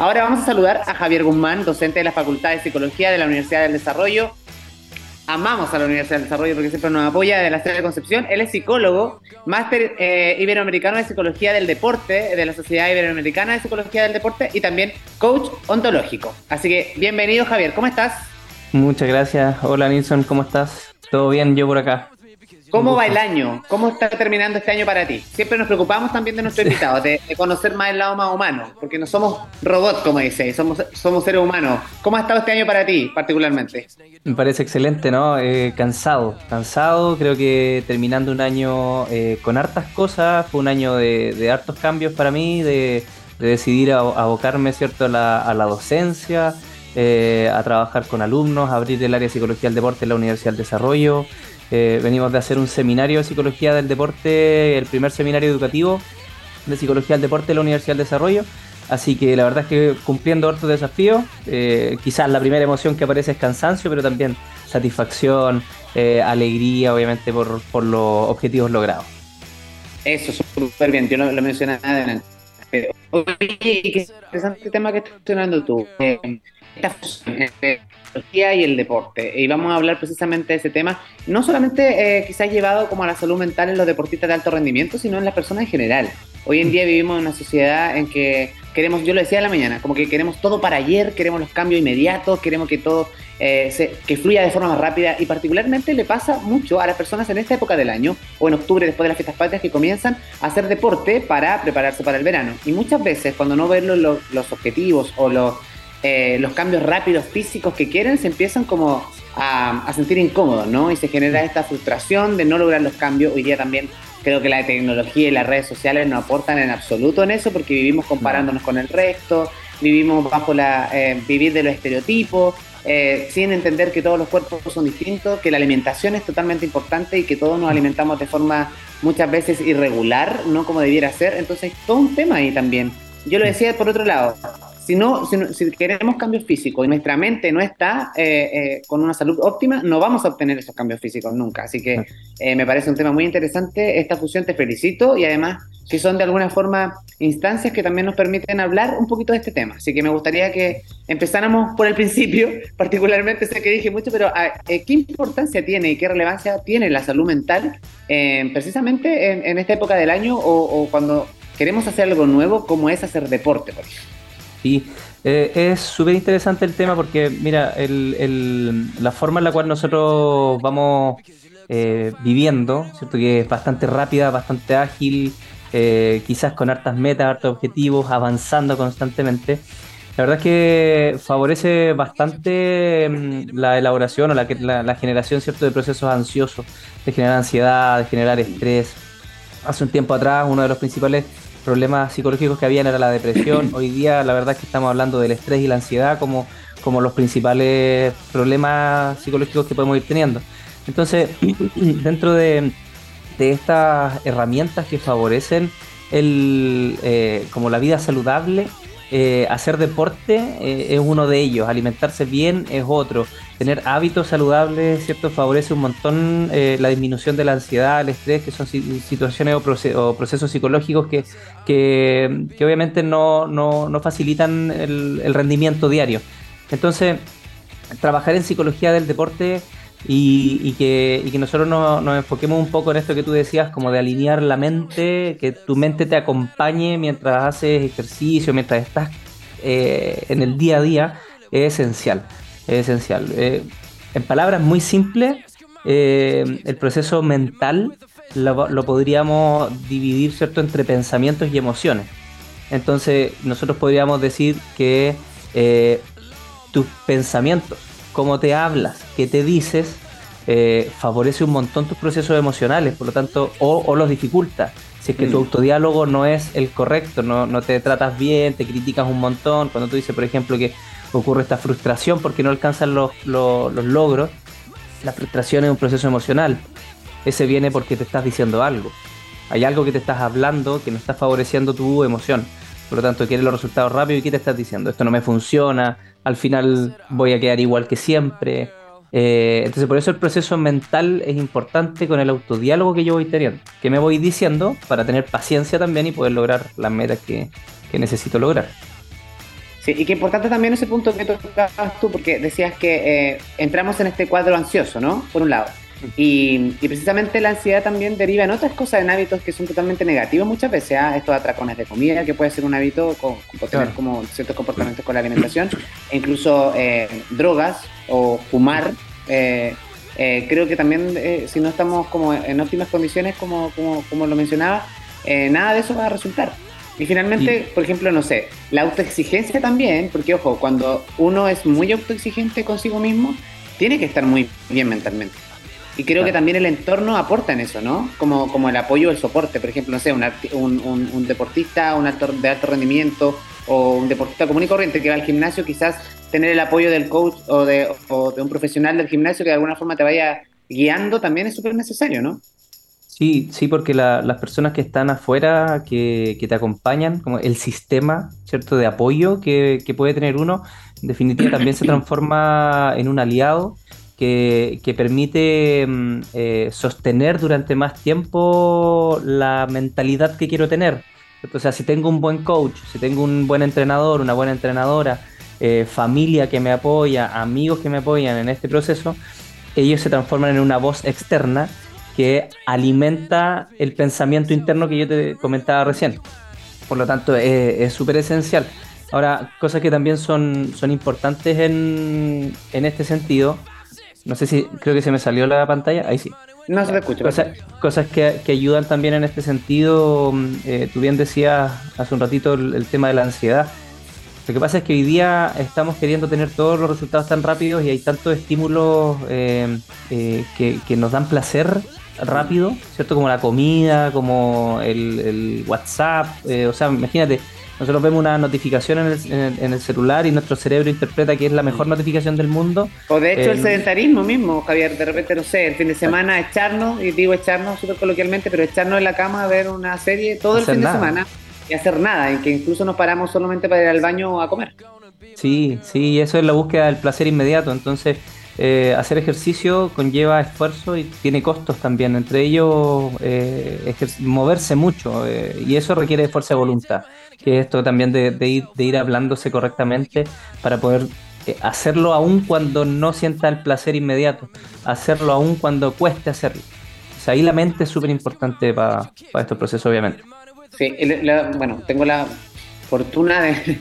Ahora vamos a saludar a Javier Guzmán, docente de la Facultad de Psicología de la Universidad del Desarrollo. Amamos a la Universidad del Desarrollo porque siempre nos apoya de la sede de Concepción. Él es psicólogo, máster eh, iberoamericano de Psicología del Deporte, de la Sociedad Iberoamericana de Psicología del Deporte y también coach ontológico. Así que bienvenido Javier, ¿cómo estás? Muchas gracias. Hola Nilsson, ¿cómo estás? ¿Todo bien? Yo por acá. ¿Cómo va el año? ¿Cómo está terminando este año para ti? Siempre nos preocupamos también de nuestro invitado, de, conocer más el lado más humano, porque no somos robots, como dice, somos, somos seres humanos. ¿Cómo ha estado este año para ti, particularmente? Me parece excelente, ¿no? Eh, cansado, cansado, creo que terminando un año eh, con hartas cosas, fue un año de, hartos cambios para mí, de, decidir abocarme, ¿cierto?, a la, docencia, eh, a trabajar con alumnos, a abrir el área de psicología del deporte en la Universidad del Desarrollo. Eh, venimos de hacer un seminario de psicología del deporte, el primer seminario educativo de psicología del deporte de la Universidad del Desarrollo. Así que la verdad es que cumpliendo otros desafíos, eh, quizás la primera emoción que aparece es cansancio, pero también satisfacción, eh, alegría, obviamente, por, por, los objetivos logrados. Eso, súper bien, yo no lo mencioné adelante. Oye, qué interesante tema que estás mencionando tú. esta y el deporte. Y vamos a hablar precisamente de ese tema, no solamente eh, quizás llevado como a la salud mental en los deportistas de alto rendimiento, sino en las personas en general. Hoy en día vivimos en una sociedad en que queremos, yo lo decía en la mañana, como que queremos todo para ayer, queremos los cambios inmediatos, queremos que todo eh, se, que fluya de forma más rápida y particularmente le pasa mucho a las personas en esta época del año o en octubre después de las fiestas patrias que comienzan a hacer deporte para prepararse para el verano. Y muchas veces cuando no ven los, los objetivos o los eh, los cambios rápidos físicos que quieren se empiezan como a, sentir incómodos, ¿no? Y se genera esta frustración de no lograr los cambios. Hoy día también creo que la tecnología y las redes sociales no aportan en absoluto en eso porque vivimos comparándonos con el resto, vivimos bajo la eh, vivir de los estereotipos, eh, sin entender que todos los cuerpos son distintos, que la alimentación es totalmente importante y que todos nos alimentamos de forma muchas veces irregular, no como debiera ser. Entonces, todo un tema ahí también. Yo lo decía por otro lado, si, no, si, queremos cambios físicos y nuestra mente no está eh, eh, con una salud óptima, no vamos a obtener esos cambios físicos nunca. Así que eh, me parece un tema muy interesante esta fusión, te felicito y además si son de alguna forma instancias que también nos permiten hablar un poquito de este tema. Así que me gustaría que empezáramos por el principio, particularmente sé que dije mucho, pero ah, ¿qué importancia tiene y qué relevancia tiene la salud mental precisamente en, esta época del año o, o cuando queremos hacer algo nuevo como es hacer deporte, por ejemplo? Sí, eh, es súper interesante el tema porque, mira, la forma en la cual nosotros vamos eh, viviendo, ¿cierto? Que es bastante rápida, bastante ágil, eh, quizás con hartas metas, hartos objetivos, avanzando constantemente. La verdad es que favorece bastante mm, la elaboración o la, la, generación ¿cierto? de procesos ansiosos, de generar ansiedad, de generar estrés. Hace un tiempo atrás, uno de los principales problemas psicológicos que habían era la depresión. Hoy día la verdad es que estamos hablando del estrés y la ansiedad como, como los principales problemas psicológicos que podemos ir teniendo. Entonces, dentro de, estas herramientas que favorecen el, eh, como la vida saludable, eh, hacer deporte eh, es uno de ellos, alimentarse bien es otro, tener hábitos saludables, ¿cierto? Favorece un montón eh, la disminución de la ansiedad, el estrés, que son situaciones o, procesos psicológicos que, que, obviamente no, no, facilitan el, el rendimiento diario. Entonces, trabajar en psicología del deporte y, que, nosotros nos, enfoquemos un poco en esto que tú decías, como de alinear la mente, que tu mente te acompañe mientras haces ejercicio, mientras estás eh, en el día a día, es esencial. Es esencial. Eh, en palabras muy simples, eh, el proceso mental lo, lo, podríamos dividir ¿cierto? entre pensamientos y emociones. Entonces, nosotros podríamos decir que tus pensamientos cómo te hablas, qué te dices, eh, favorece un montón tus procesos emocionales, por lo tanto, o, los dificulta. Si es que tu mm. autodiálogo no es el correcto, no, te tratas bien, te criticas un montón, cuando tú dices, por ejemplo, que ocurre esta frustración porque no alcanzan los, los logros, la frustración es un proceso emocional. Ese viene porque te estás diciendo algo. Hay algo que te estás hablando que no está favoreciendo tu emoción. Por lo tanto, quieres los resultados rápidos y ¿qué te estás diciendo? Esto no me funciona, al final voy a quedar igual que siempre. Eh, entonces, por eso el proceso mental es importante con el autodiálogo que yo voy teniendo, que me voy diciendo para tener paciencia también y poder lograr las metas que, necesito lograr. Sí, y que importante también ese punto que tocabas tú, porque decías que eh, entramos en este cuadro ansioso, ¿no? Por un lado. Y, precisamente la ansiedad también deriva en otras cosas, en hábitos que son totalmente negativos muchas veces. ¿ah? Estos atracones de comida, que puede ser un hábito con, tener como ciertos comportamientos con la alimentación, e incluso eh, drogas o fumar. Eh, eh, creo que también, si no estamos como en óptimas condiciones, como, como, como lo mencionaba, nada de eso va a resultar. Y finalmente, por ejemplo, no sé, la autoexigencia también, porque ojo, cuando uno es muy autoexigente consigo mismo, tiene que estar muy bien mentalmente. Y creo que también el entorno aporta en eso, ¿no? Como, como el apoyo, el soporte. Por ejemplo, no sé, un, un, un, deportista un alto, de alto rendimiento o un deportista común y corriente que va al gimnasio, quizás tener el apoyo del coach o de, o de un profesional del gimnasio que de alguna forma te vaya guiando también es súper necesario, ¿no? Sí, sí, porque las personas que están afuera, que, que, te acompañan, como el sistema, ¿cierto?, de apoyo que, que puede tener uno, en definitiva también se transforma en un aliado que, permite mm, eh, sostener durante más tiempo la mentalidad que quiero tener. O sea, si tengo un buen coach, si tengo un buen entrenador, una buena entrenadora, eh, familia que me apoya, amigos que me apoyan en este proceso, ellos se transforman en una voz externa que alimenta el pensamiento interno que yo te comentaba recién. Por lo tanto, es súper esencial. Ahora, cosas que también son, son importantes en, en este sentido no sé si, creo que se me salió la pantalla. Ahí sí. No se me escucha. Cosas, que, ayudan también en este sentido. Mm, eh, tú bien decías hace un ratito el, tema de la ansiedad. Lo que pasa es que hoy día estamos queriendo tener todos los resultados tan rápidos y hay tantos estímulos eh, eh, que, nos dan placer rápido, ¿cierto? Como la comida, como el, el WhatsApp. o sea, imagínate, nosotros vemos una notificación en el, celular y nuestro cerebro interpreta que es la mejor notificación del mundo. O de hecho el eh, sedentarismo mismo, Javier, de repente, no sé, el fin de semana echarnos, y digo echarnos súper coloquialmente, pero echarnos en la cama a ver una serie todo el fin de semana y hacer nada, en que incluso nos paramos solamente para ir al baño a comer. Sí, sí, eso es la búsqueda del placer inmediato, entonces... Eh, hacer ejercicio conlleva esfuerzo y tiene costos también, entre ellos eh, moverse mucho y eso requiere fuerza de voluntad que esto también de, ir, de ir hablándose correctamente para poder eh, hacerlo aún cuando no sienta el placer inmediato, hacerlo aún cuando cueste hacerlo. O sea, ahí la mente es súper importante para estos procesos, obviamente. Sí, bueno, tengo la fortuna de,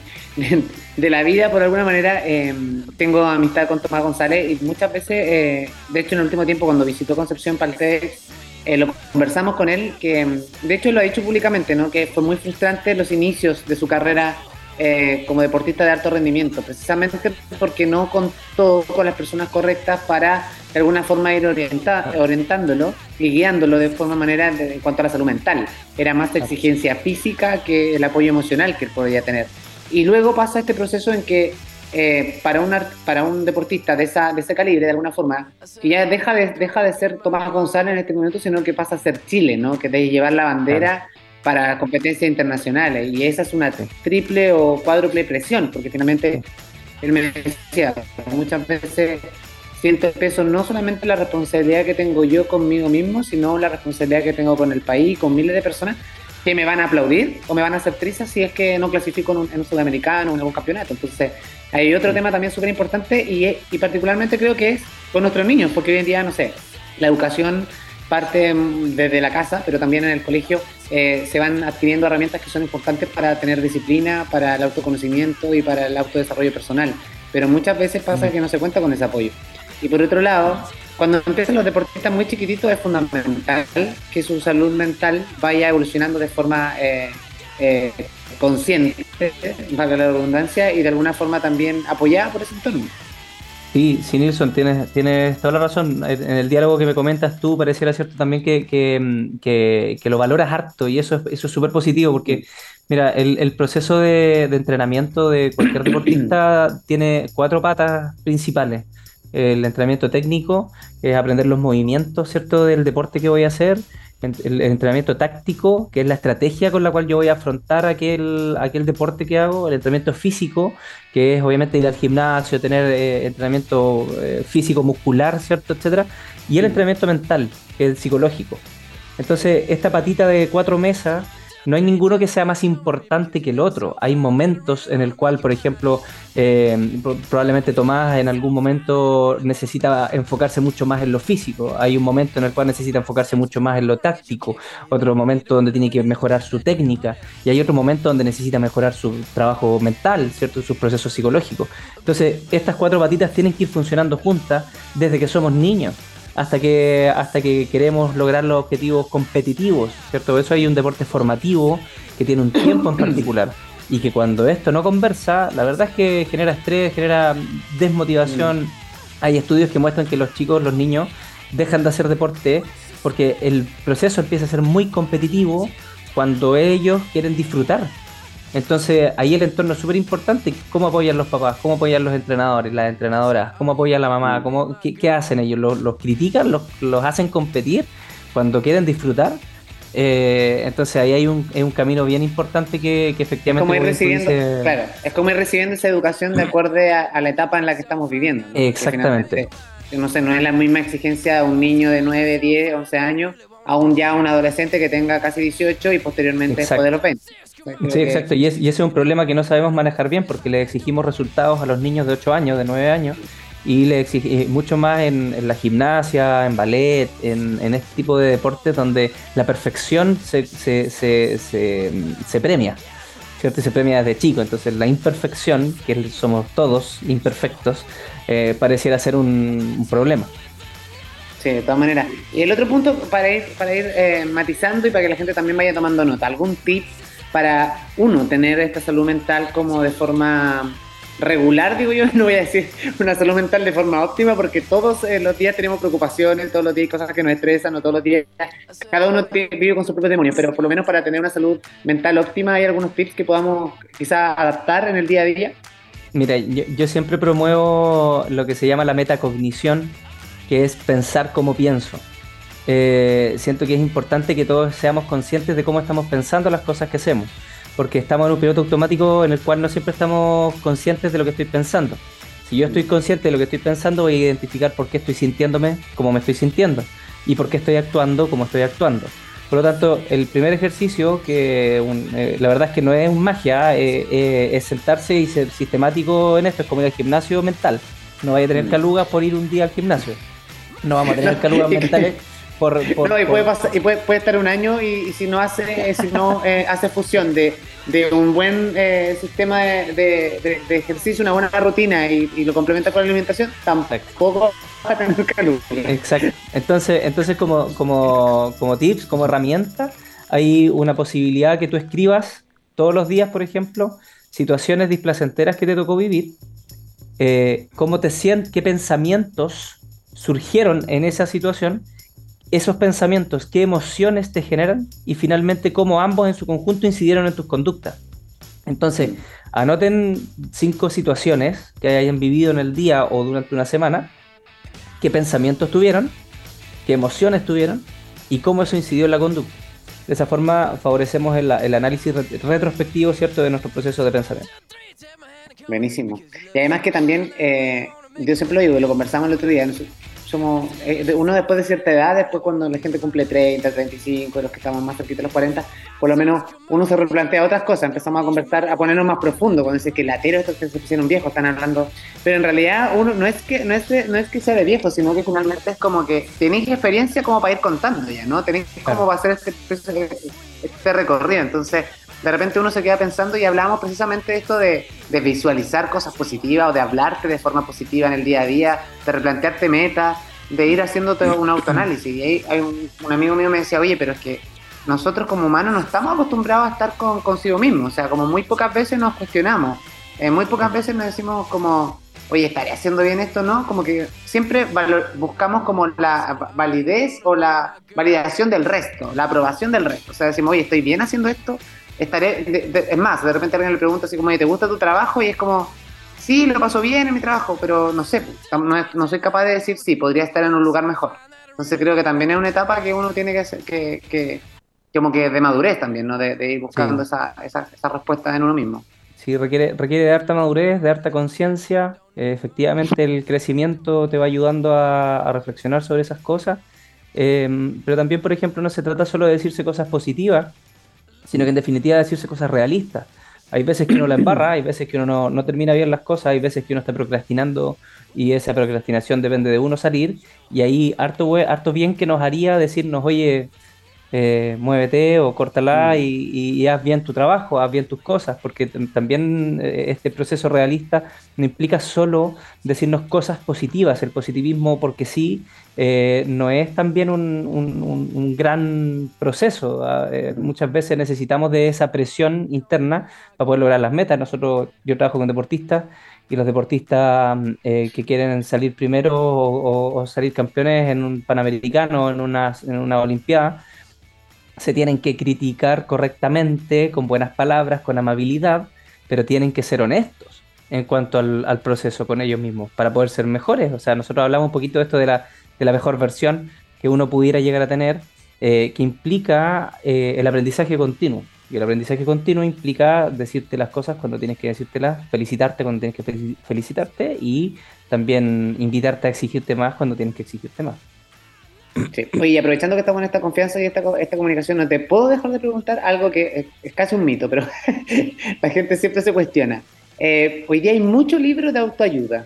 de, la vida, por alguna manera, em, tengo amistad con Tomás González y muchas veces, eh, de hecho en el último tiempo cuando visitó Concepción Paltex, eh, lo conversamos con él, que de hecho lo ha dicho públicamente, ¿no? que fue muy frustrante los inicios de su carrera eh, como deportista de alto rendimiento, precisamente porque no contó con las personas correctas para de alguna forma ir orientándolo y guiándolo de forma manera en cuanto a la salud mental. Era más exigencia física que el apoyo emocional que él podía tener. Y luego pasa este proceso en que eh, para, un, para un deportista de, esa, de ese calibre, de alguna forma, que ya deja de, deja de ser Tomás González en este momento, sino que pasa a ser Chile, ¿no? que debe llevar la bandera para competencias internacionales. Y esa es una triple o cuádruple presión, porque finalmente él me decía, muchas veces siento peso no solamente la responsabilidad que tengo yo conmigo mismo, sino la responsabilidad que tengo con el país, con miles de personas que me van a aplaudir o me van a hacer trizas si es que no clasifico en un, en un sudamericano o en algún campeonato. Entonces, hay otro tema también súper importante y, y, particularmente creo que es con nuestros niños, porque hoy en día, no sé, la educación parte desde la casa, pero también en el colegio eh, se van adquiriendo herramientas que son importantes para tener disciplina, para el autoconocimiento y para el autodesarrollo personal. Pero muchas veces pasa que no se cuenta con ese apoyo. Y por otro lado, cuando empiezan los deportistas muy chiquititos es fundamental que su salud mental vaya evolucionando de forma eh, eh, consciente, valga la redundancia, y de alguna forma también apoyada por ese entorno. Sí, sí, Nilsson, tienes, tienes toda la razón. En el diálogo que me comentas tú, pareciera cierto también que, que, lo valoras harto y eso, eso es súper positivo porque, mira, el, proceso de, entrenamiento de cualquier deportista tiene cuatro patas principales. El entrenamiento técnico, es aprender los movimientos, ¿cierto?, del deporte que voy a hacer el, entrenamiento táctico, que es la estrategia con la cual yo voy a afrontar aquel, aquel deporte que hago, el entrenamiento físico, que es obviamente ir al gimnasio, tener eh, entrenamiento eh, físico, muscular, ¿cierto? etcétera, y el entrenamiento mental, el psicológico. Entonces, esta patita de cuatro mesas no hay ninguno que sea más importante que el otro. Hay momentos en el cual, por ejemplo, eh, probablemente Tomás en algún momento necesita enfocarse mucho más en lo físico. Hay un momento en el cual necesita enfocarse mucho más en lo táctico. Otro momento donde tiene que mejorar su técnica. Y hay otro momento donde necesita mejorar su trabajo mental, ¿cierto? Sus procesos psicológicos. Entonces, estas cuatro patitas tienen que ir funcionando juntas desde que somos niños hasta que, hasta que queremos lograr los objetivos competitivos, ¿cierto? Por eso hay un deporte formativo que tiene un tiempo en particular y que cuando esto no conversa, la verdad es que genera estrés, genera desmotivación. Mm. Hay estudios que muestran que los chicos, los niños, dejan de hacer deporte porque el proceso empieza a ser muy competitivo cuando ellos quieren disfrutar. Entonces ahí el entorno es súper importante. ¿Cómo apoyan los papás? ¿Cómo apoyan los entrenadores, las entrenadoras? ¿Cómo apoya la mamá? Mm. ¿Cómo, qué, hacen ellos? ¿Los, critican? ¿Los, hacen competir cuando quieren disfrutar? Eh, entonces ahí hay un, un, camino bien importante que, efectivamente... Como, ir recibiendo, claro, es como ir recibiendo esa educación de acuerdo a, la etapa en la que estamos viviendo. Exactamente. No sé, no es la misma exigencia de un niño de 9, 10, 11 años a un ya un adolescente que tenga casi 18 y posteriormente Exacto. de los 20. Sí, exacto. Y, ese es un problema que no sabemos manejar bien porque le exigimos resultados a los niños de 8 años, de 9 años, y le exigimos mucho más en, la gimnasia, en ballet, en, este tipo de deportes donde la perfección se, se, se, premia. ¿cierto? Se premia desde chico. Entonces la imperfección, que somos todos imperfectos, eh, pareciera ser un, problema. Sí, de todas maneras. Y el otro punto para ir, para ir eh, matizando y para que la gente también vaya tomando nota, ¿algún tip para uno tener esta salud mental como de forma regular, digo yo, no voy a decir una salud mental de forma óptima, porque todos eh, los días tenemos preocupaciones, todos los días hay cosas que nos estresan, no todos los días, cada uno vive con su propio demonio, pero por lo menos para tener una salud mental óptima hay algunos tips que podamos quizá adaptar en el día a día. Mira, yo siempre promuevo lo que se llama la metacognición, que es pensar como pienso. Eh, siento que es importante que todos seamos conscientes de cómo estamos pensando las cosas que hacemos, porque estamos en un piloto automático en el cual no siempre estamos conscientes de lo que estoy pensando. Si yo estoy consciente de lo que estoy pensando, voy a identificar por qué estoy sintiéndome como me estoy sintiendo y por qué estoy actuando como estoy actuando. Por lo tanto, el primer ejercicio, que eh, la verdad es que no es un magia, eh, es sentarse y ser sistemático en esto, es como ir al gimnasio mental. No vaya a tener mm. calugas por ir un día al gimnasio. No vamos a tener calugas mentales no, y, puede, pasar, y puede, estar un año y, si no hace si no eh, hace fusión de, un buen eh, sistema de, ejercicio, una buena rutina y, lo complementa con la alimentación, tampoco va a tener calor. Exacto. Entonces, entonces como, como, como tips, como herramienta, hay una posibilidad que tú escribas todos los días, por ejemplo, situaciones displacenteras que te tocó vivir, eh, cómo te sientes, qué pensamientos surgieron en esa situación esos pensamientos, qué emociones te generan y finalmente cómo ambos en su conjunto incidieron en tus conductas. Entonces, anoten cinco situaciones que hayan vivido en el día o durante una semana, qué pensamientos tuvieron, qué emociones tuvieron y cómo eso incidió en la conducta. De esa forma favorecemos el, análisis retrospectivo ¿cierto? de nuestro proceso de pensamiento. Buenísimo. Y además que también, eh, yo siempre lo digo, lo conversamos el otro día, somos eh, uno después de cierta edad, después cuando la gente cumple 30, 35, los que estamos más cerquita de los 40, por lo menos uno se replantea otras cosas, empezamos a conversar, a ponernos más profundo, cuando dice que latero estos que se pusieron viejos, están hablando, pero en realidad uno no es que no es, no es que sea de viejo, sino que finalmente es como que tenéis experiencia como para ir contando ya, ¿no? Tenéis cómo va a ser este recorrido, entonces de repente uno se queda pensando y hablamos precisamente de esto de, visualizar cosas positivas o de hablarte de forma positiva en el día a día, de replantearte metas, de ir haciéndote un autoanálisis. Y ahí hay un, amigo mío me decía, oye, pero es que nosotros como humanos no estamos acostumbrados a estar con, consigo mismos, o sea, como muy pocas veces nos cuestionamos, eh, muy pocas veces nos decimos como, oye, ¿estaré haciendo bien esto no? Como que siempre buscamos como la validez o la validación del resto, la aprobación del resto. O sea, decimos, oye, ¿estoy bien haciendo esto? Estaré, es más, de repente alguien le pregunta así como, ¿te gusta tu trabajo? Y es como, sí, lo paso bien en mi trabajo, pero no sé, no, soy capaz de decir sí, podría estar en un lugar mejor. Entonces creo que también es una etapa que uno tiene que hacer, que, que como que de madurez también, ¿no? De, ir buscando esa, esa, esa, respuesta en uno mismo. Sí, requiere, requiere de harta madurez, de harta conciencia. Eh, efectivamente, el crecimiento te va ayudando a, reflexionar sobre esas cosas. Eh, pero también, por ejemplo, no se trata solo de decirse cosas positivas, sino que en definitiva decirse cosas realistas. Hay veces que uno la embarra, hay veces que uno no, no, termina bien las cosas, hay veces que uno está procrastinando y esa procrastinación depende de uno salir. Y ahí harto, harto bien que nos haría decirnos, oye, eh, muévete o córtala mm. y, haz bien tu trabajo, haz bien tus cosas, porque también eh, este proceso realista no implica solo decirnos cosas positivas, el positivismo porque sí eh, no es también un, gran proceso, ah, muchas veces necesitamos de esa presión interna para poder lograr las metas, nosotros, yo trabajo con deportistas y los deportistas que quieren salir primero o, salir campeones en un panamericano, en una, en una olimpiada, se tienen que criticar correctamente, con buenas palabras, con amabilidad, pero tienen que ser honestos en cuanto al, proceso con ellos mismos para poder ser mejores. O sea, nosotros hablamos un poquito de esto de la, de la mejor versión que uno pudiera llegar a tener, eh, que implica eh, el aprendizaje continuo. Y el aprendizaje continuo implica decirte las cosas cuando tienes que decírtelas, felicitarte cuando tienes que felicitarte y también invitarte a exigirte más cuando tienes que exigirte más. Oye, aprovechando que estamos en esta confianza y esta, esta comunicación, no te puedo dejar de preguntar algo que es, casi un mito, pero la gente siempre se cuestiona. Eh, hoy día hay muchos libros de autoayuda,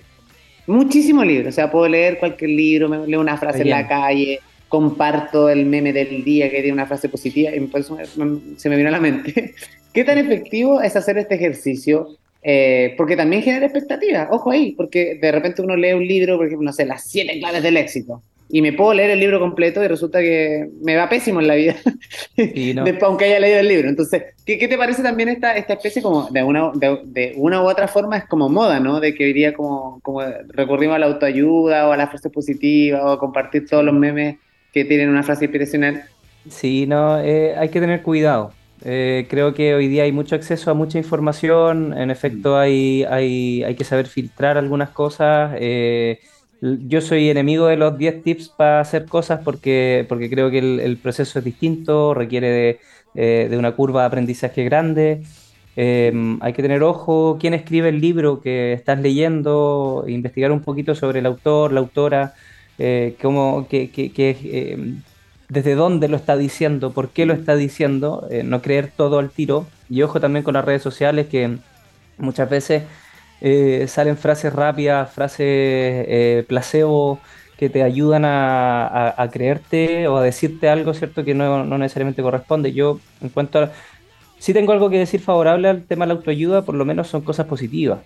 muchísimos libros. O sea, puedo leer cualquier libro, me leo una frase en la calle, comparto el meme del día que tiene una frase positiva y por eso se me vino a la mente. ¿Qué tan efectivo es hacer este ejercicio? Eh, porque también genera expectativas, ojo ahí, porque de repente uno lee un libro, por ejemplo, no sé, las siete claves del éxito y me puedo leer el libro completo y resulta que me va pésimo en la vida, aunque haya leído el libro. Entonces, ¿qué, qué te parece también esta, esta especie como de una, de, una u otra forma es como moda, ¿no? De que hoy día como, como recurrimos a la autoayuda o a la frase positiva o a compartir todos los memes que tienen una frase inspiracional. Sí, no, eh, hay que tener cuidado. Eh, creo que hoy día hay mucho acceso a mucha información, en efecto hay, hay, hay que saber filtrar algunas cosas. Eh, yo soy enemigo de los 10 tips para hacer cosas porque, porque creo que el, proceso es distinto, requiere eh, de, una curva de aprendizaje grande. Em, hay que tener ojo quién escribe el libro que estás leyendo, investigar un poquito sobre el autor, la autora, eh, cómo, que, em, desde dónde lo está diciendo, por qué lo está diciendo, eh, no creer todo al tiro. Y ojo también con las redes sociales que muchas veces eh, salen frases rápidas, frases eh, placebo que te ayudan a, creerte o a decirte algo, ¿cierto? Que no, necesariamente corresponde. Yo, en cuanto a... Si tengo algo que decir favorable al tema de la autoayuda, por lo menos son cosas positivas.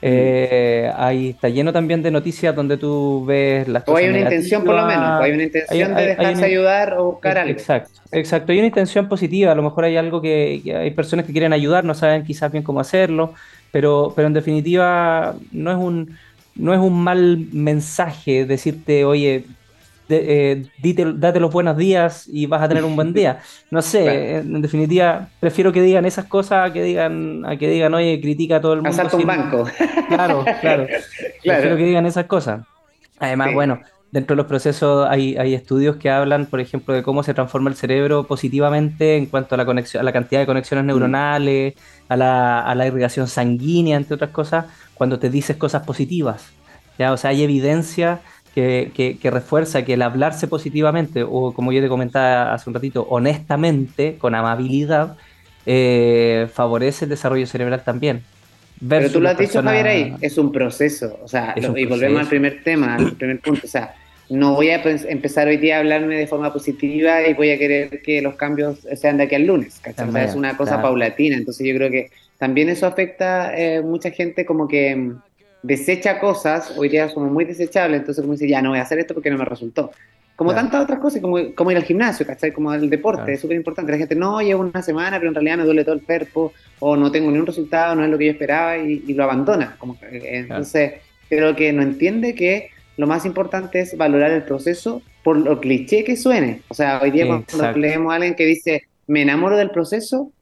Eh, ahí está lleno también de noticias donde tú ves las cosas. O hay una intención, por lo menos, o hay una intención de dejarse ayudar o buscar algo. Exacto, exacto. Hay una intención positiva. A lo mejor hay algo que, que, hay personas que quieren ayudar, no saben quizás bien cómo hacerlo. Pero, pero en definitiva no es un, no es un mal mensaje decirte, oye, eh, date los buenos días y vas a tener un buen día. No sé, en definitiva, prefiero que digan esas cosas a que digan, a que digan, oye, critica a todo el mundo. Asalta un banco. Claro, claro, Prefiero que digan esas cosas. Además, bueno, dentro de los procesos hay, hay, estudios que hablan, por ejemplo, de cómo se transforma el cerebro positivamente en cuanto a la conexión, a la cantidad de conexiones mm. neuronales, a, la, a, la, irrigación sanguínea, entre otras cosas, cuando te dices cosas positivas. ¿ya? O sea, hay evidencia que, que, refuerza que el hablarse positivamente, o como yo te comentaba hace un ratito, honestamente, con amabilidad, eh, favorece el desarrollo cerebral también. Pero tú lo has dicho, Javier, ahí, es un proceso. O sea, y volvemos al primer tema, al primer punto. O sea, no voy a empezar hoy día a hablarme de forma positiva y voy a querer que los cambios sean de aquí al lunes, es una cosa paulatina, entonces yo creo que también eso afecta eh, mucha gente como que mm, desecha cosas, hoy día somos muy desechables, entonces como dice, ya no voy a hacer esto porque no me resultó. Como tantas otras cosas, como, como ir al gimnasio, ¿cachai? Como el deporte, es súper importante. La gente, no, llevo una semana, pero en realidad me duele todo el cuerpo, o no tengo ni un resultado, no es lo que yo esperaba, y, lo abandona. Como, entonces, creo que no entiende que lo más importante es valorar el proceso por lo cliché que suene. O sea, hoy día cuando leemos a alguien que dice, me enamoro del proceso,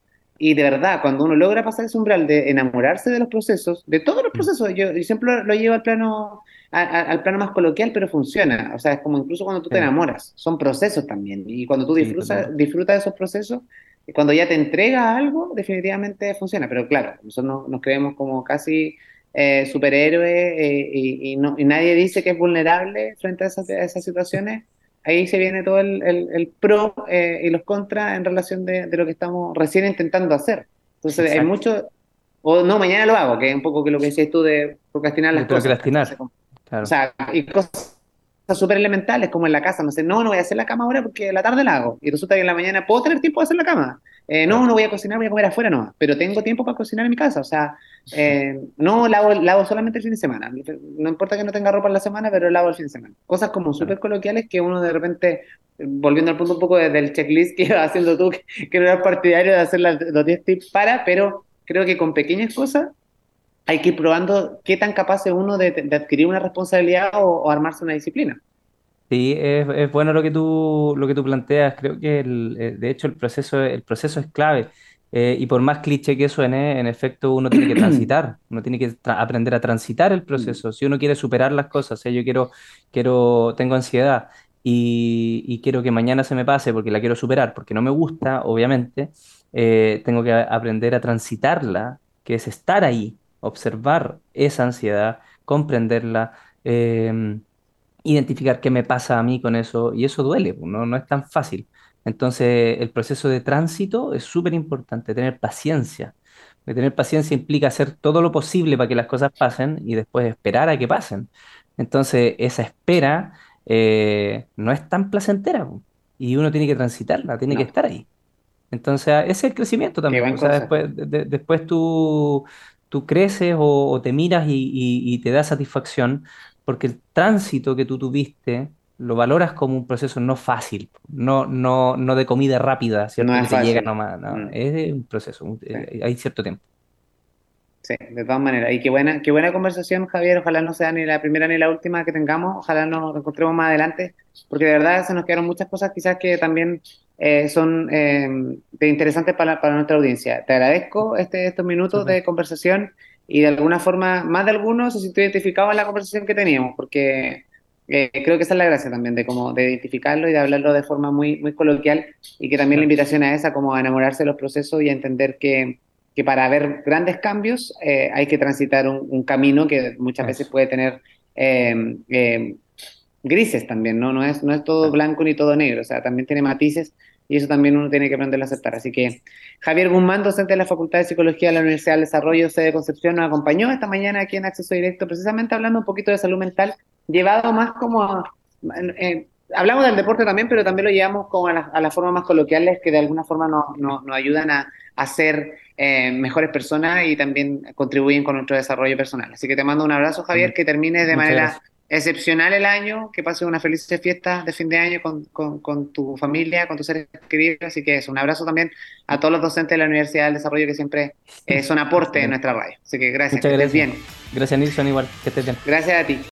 y de verdad, cuando uno logra pasar ese umbral de enamorarse de los procesos, de todos los mm. procesos, yo, siempre lo llevo al plano, al plano más coloquial, pero funciona. O sea, es como incluso cuando tú te enamoras, son procesos también. Y cuando tú disfrutas, disfrutas de esos procesos, cuando ya te entrega algo, definitivamente funciona. Pero claro, nosotros nos creemos como casi eh, superhéroe eh, y, nadie dice que es vulnerable frente a esas, situaciones. ahí se viene todo el, pro eh, y los contras en relación de, lo que estamos recién intentando hacer. Entonces hay mucho, o no, mañana lo hago, que es un poco que lo que decías tú de procrastinar las cosas. Procrastinar. O sea, y cosas súper elementales como en la casa, no sé, no, no voy a hacer la cama ahora porque la tarde la hago. Y resulta que en la mañana puedo tener tiempo de hacer la cama. Eh, no, no voy a cocinar, voy a comer afuera, no. Pero tengo tiempo para cocinar en mi casa. O sea, eh, no lavo, lavo solamente el fin de semana. No importa que no tenga ropa en la semana, pero lavo el fin de semana. Cosas como súper coloquiales que uno de repente, volviendo al punto un poco del checklist que ibas haciendo tú, que, no eras partidario de hacer los 10 tips para, pero creo que con pequeñas cosas hay que ir probando qué tan capaz es uno de, adquirir una responsabilidad o, armarse una disciplina. Sí, es, bueno lo que tú lo que tú planteas. Creo que eh, de hecho el proceso el proceso es clave. Eh, y por más cliché que suene, en efecto uno tiene que transitar, uno tiene que aprender a transitar el proceso. Si uno quiere superar las cosas, yo quiero, quiero, tengo ansiedad y, quiero que mañana se me pase porque la quiero superar, porque no me gusta, obviamente, eh, tengo que aprender a transitarla, que es estar ahí, observar esa ansiedad, comprenderla, em, identificar qué me pasa a mí con eso, y eso duele, pues, no, no es tan fácil. Entonces, el proceso de tránsito es súper importante, tener paciencia. tener paciencia implica hacer todo lo posible para que las cosas pasen y después esperar a que pasen. Entonces, esa espera eh, no es tan placentera y uno tiene que transitarla, tiene que estar ahí. Entonces, ese es el crecimiento también. O sea, después, después tú, tú creces o, te miras y, te da satisfacción porque el tránsito que tú tuviste lo valoras como un proceso no fácil, no, no, no de comida rápida, ¿cierto? No que llega nomás, no, mm. es un proceso, eh, hay cierto tiempo. Sí, de todas maneras. Y qué buena, qué buena conversación, Javier. Ojalá no sea ni la primera ni la última que tengamos. Ojalá nos encontremos más adelante, porque de verdad se nos quedaron muchas cosas quizás que también eh, son eh, interesantes para, para, nuestra audiencia. Te agradezco este, estos minutos de conversación y de alguna forma, más de algunos se sintió identificado en la conversación que teníamos, porque eh, creo que esa es la gracia también, de como de identificarlo y de hablarlo de forma muy, muy coloquial y que también la invitación a esa, como a enamorarse de los procesos y a entender que, que para ver grandes cambios eh, hay que transitar un, camino que muchas veces puede tener eh, grises también, ¿no? No es, no es todo blanco ni todo negro, o sea, también tiene matices y eso también uno tiene que aprender a aceptar. Así que Javier Guzmán, docente de la Facultad de Psicología de la Universidad del Desarrollo, sede de Concepción, nos acompañó esta mañana aquí en Acceso Directo, precisamente hablando un poquito de salud mental, llevado más como eh, hablamos del deporte también, pero también lo llevamos como a, las formas más coloquiales que de alguna forma nos, nos, ayudan a, a ser eh, mejores personas y también contribuyen con nuestro desarrollo personal. Así que te mando un abrazo, Javier, que termines de manera excepcional el año, que pases una feliz fiesta de fin de año con, con, tu familia, con tus seres queridos. Así que es un abrazo también a todos los docentes de la Universidad del Desarrollo que siempre eh, son aporte en nuestra radio. Así que gracias, que estés bien. Gracias, Nilsson, igual, que estés bien. Gracias a ti.